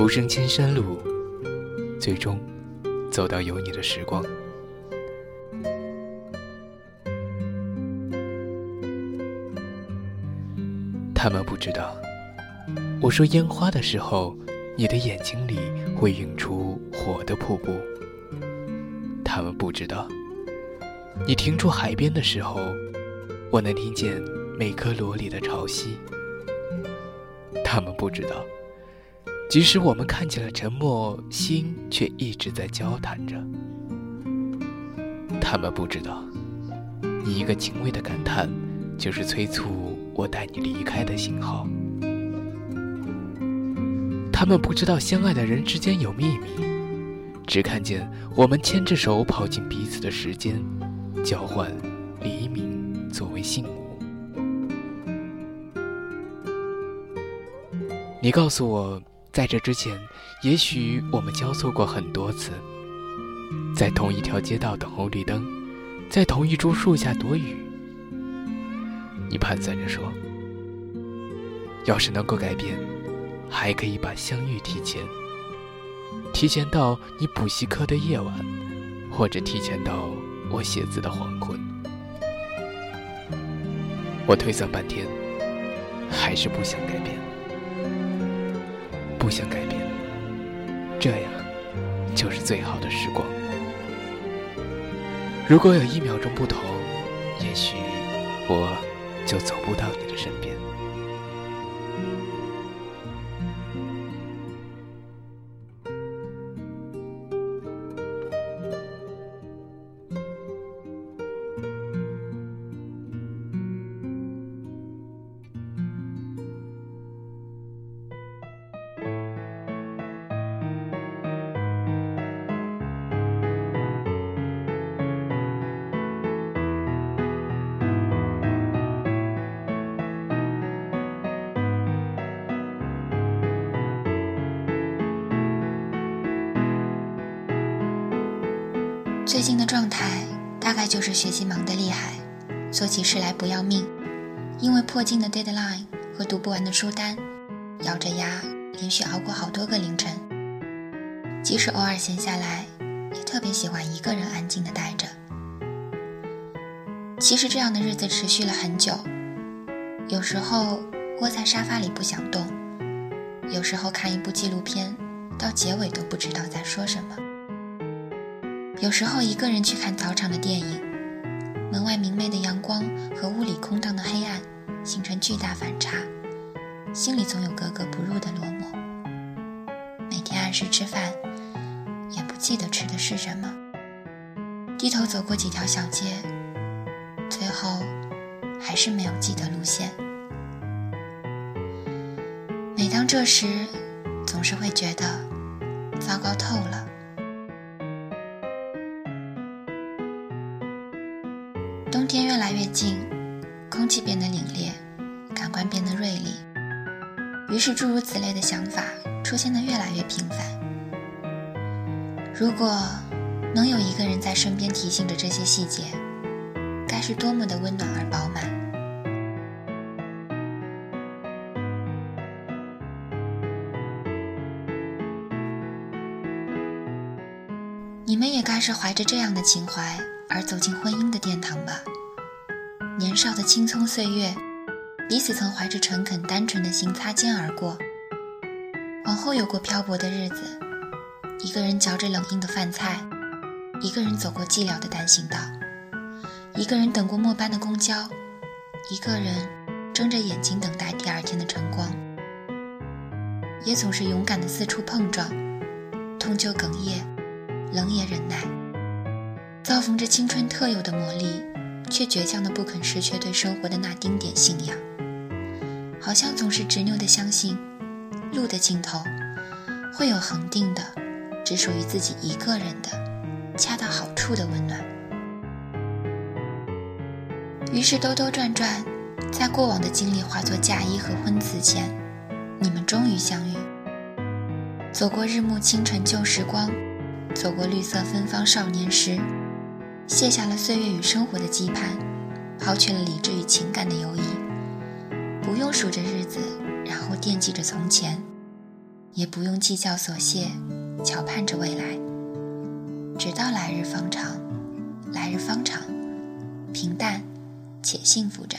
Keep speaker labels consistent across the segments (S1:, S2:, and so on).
S1: 浮生千山路，最终走到有你的时光。他们不知道，我说烟花的时候，你的眼睛里会映出火的瀑布。他们不知道，你停住海边的时候，我能听见每颗螺里的潮汐。他们不知道，即使我们看见了沉默，心却一直在交谈着。他们不知道，你一个轻微的感叹，就是催促。我带你离开的信号。他们不知道相爱的人之间有秘密，只看见我们牵着手跑进彼此的时间，交换黎明作为信物。你告诉我，在这之前，也许我们交错过很多次，在同一条街道等红绿灯，在同一株树下躲雨。你盘算着说：“要是能够改变，还可以把相遇提前，提前到你补习课的夜晚，或者提前到我写字的黄昏。”我推算半天，还是不想改变，不想改变，这样就是最好的时光。如果有一秒钟不同，也许我。就走不到你的身边。
S2: 大概就是学习忙得厉害，做起事来不要命，因为迫近的 deadline 和读不完的书单，咬着牙连续熬过好多个凌晨。即使偶尔闲下来，也特别喜欢一个人安静的待着。其实这样的日子持续了很久，有时候窝在沙发里不想动，有时候看一部纪录片，到结尾都不知道在说什么。有时候一个人去看早场的电影，门外明媚的阳光和屋里空荡的黑暗形成巨大反差，心里总有格格不入的落寞。每天按时吃饭，也不记得吃的是什么。低头走过几条小街，最后还是没有记得路线。每当这时，总是会觉得糟糕透了。气变得凛冽，感官变得锐利，于是诸如此类的想法出现的越来越频繁。如果能有一个人在身边提醒着这些细节，该是多么的温暖而饱满。你们也该是怀着这样的情怀。而走进婚姻的殿堂吧。年少的青葱岁月，彼此曾怀着诚恳单纯的心擦肩而过。往后有过漂泊的日子，一个人嚼着冷硬的饭菜，一个人走过寂寥的单行道，一个人等过末班的公交，一个人睁着眼睛等待第二天的晨光，也总是勇敢的四处碰撞，痛就哽咽，冷也忍耐。遭逢着青春特有的魔力，却倔强的不肯失去对生活的那丁点信仰，好像总是执拗的相信，路的尽头会有恒定的、只属于自己一个人的、恰到好处的温暖。于是兜兜转转，在过往的经历化作嫁衣和婚词前，你们终于相遇。走过日暮清晨旧时光，走过绿色芬芳少年时。卸下了岁月与生活的羁绊，抛去了理智与情感的犹疑，不用数着日子，然后惦记着从前，也不用计较琐屑，瞧盼着未来，直到来日方长，来日方长，平淡且幸福着。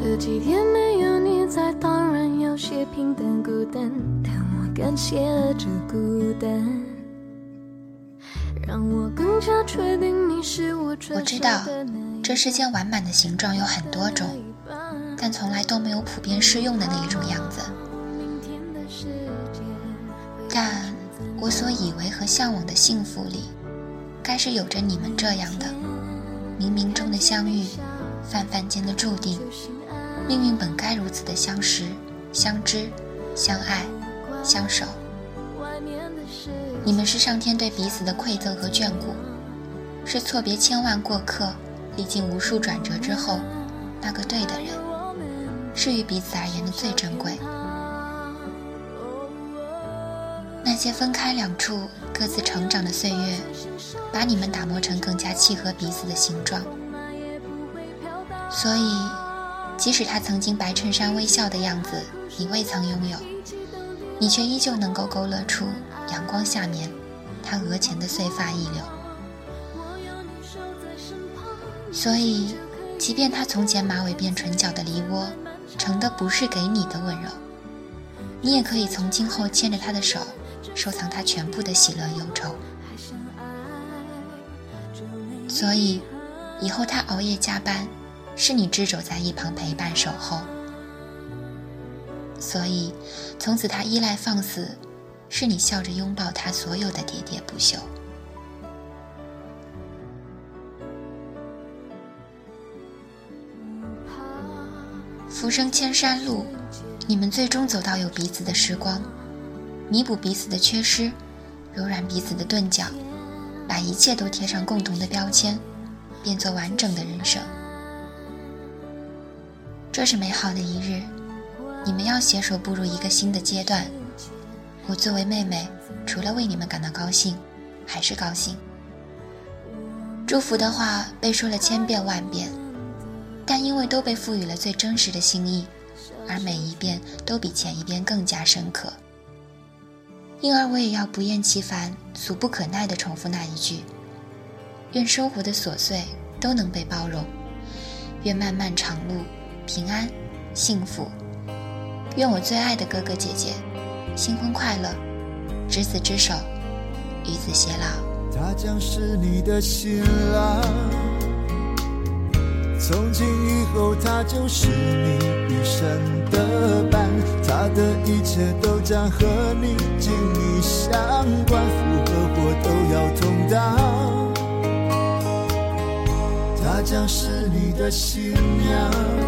S3: 这几天没有你在，当然有些平淡孤单，但我感谢这孤单，让我更加确定你是我。
S2: 我知道，这世间完满的形状有很多种，但从来都没有普遍适用的那一种样子。但我所以为和向往的幸福里，该是有着你们这样的，冥冥中的相遇，泛泛间的注定。命运本该如此的相识、相知、相爱、相守。你们是上天对彼此的馈赠和眷顾，是错别千万过客、历经无数转折之后那个对的人，是于彼此而言的最珍贵。那些分开两处、各自成长的岁月，把你们打磨成更加契合彼此的形状，所以。即使他曾经白衬衫微笑的样子，你未曾拥有，你却依旧能够勾勒出阳光下面他额前的碎发一绺。所以，即便他从前马尾辫唇角的梨涡，盛的不是给你的温柔，你也可以从今后牵着他的手，收藏他全部的喜乐忧愁。所以，以后他熬夜加班。是你执着在一旁陪伴守候，所以从此他依赖放肆，是你笑着拥抱他所有的喋喋不休。浮生千山路，你们最终走到有彼此的时光，弥补彼此的缺失，柔软彼此的钝角，把一切都贴上共同的标签，变作完整的人生。这是美好的一日，你们要携手步入一个新的阶段。我作为妹妹，除了为你们感到高兴，还是高兴。祝福的话被说了千遍万遍，但因为都被赋予了最真实的心意，而每一遍都比前一遍更加深刻，因而我也要不厌其烦、俗不可耐地重复那一句：愿生活的琐碎都能被包容，愿漫漫长路。平安，幸福。愿我最爱的哥哥姐姐，新婚快乐，执子之手，与子偕老。
S4: 他将是你的新郎，从今以后他就是你一生的伴，他的一切都将和你紧密相关，福和祸都要同当。他将是你的新娘。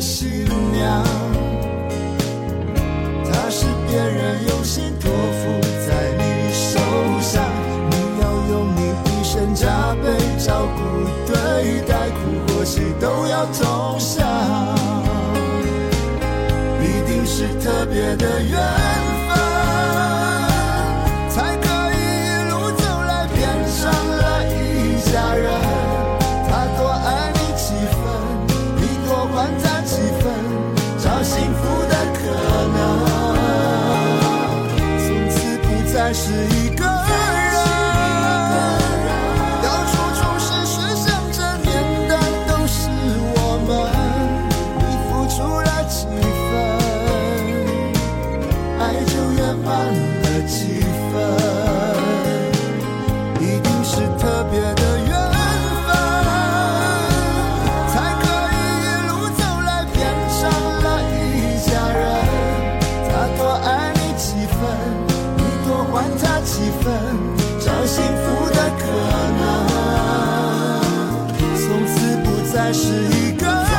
S4: 新娘，是一一个